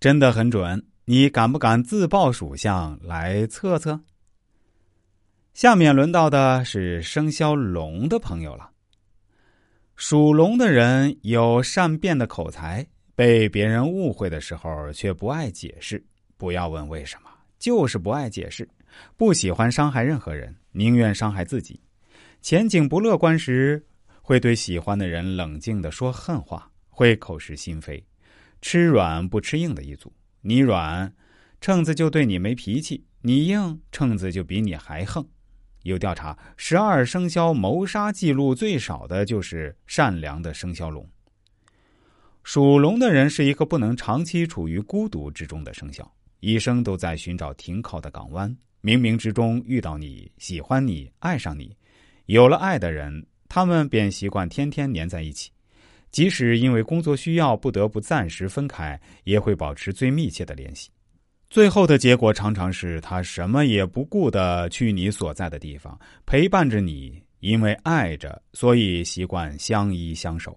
真的很准。你敢不敢自报属相来测测？下面轮到的是生肖龙的朋友了。属龙的人有善变的口才，被别人误会的时候却不爱解释。不要问为什么，就是不爱解释，不喜欢伤害任何人，宁愿伤害自己。前景不乐观时，会对喜欢的人冷静的说恨话，会口是心非，吃软不吃硬的一组。你软，秤子就对你没脾气；你硬，秤子就比你还横。有调查，十二生肖谋杀记录最少的就是善良的生肖龙。属龙的人是一个不能长期处于孤独之中的生肖，一生都在寻找停靠的港湾。冥冥之中遇到你，喜欢你，爱上你，有了爱的人，他们便习惯天天黏在一起，即使因为工作需要不得不暂时分开，也会保持最密切的联系。最后的结果常常是他什么也不顾的去你所在的地方陪伴着你，因为爱着，所以习惯相依相守。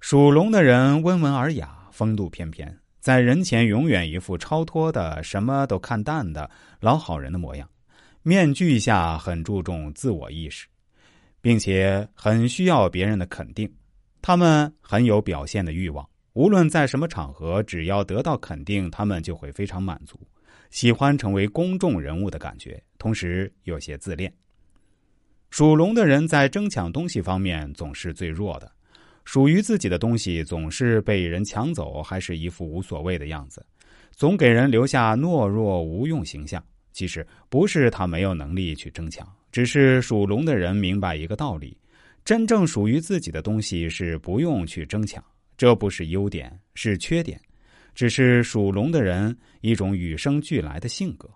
属龙的人温文尔雅，风度翩翩，在人前永远一副超脱的、什么都看淡的老好人的模样，面具下很注重自我意识，并且很需要别人的肯定，他们很有表现的欲望。无论在什么场合，只要得到肯定，他们就会非常满足，喜欢成为公众人物的感觉，同时有些自恋。属龙的人在争抢东西方面总是最弱的，属于自己的东西总是被人抢走，还是一副无所谓的样子，总给人留下懦弱无用形象。其实不是他没有能力去争抢，只是属龙的人明白一个道理：真正属于自己的东西是不用去争抢。这不是优点，是缺点，只是属龙的人一种与生俱来的性格。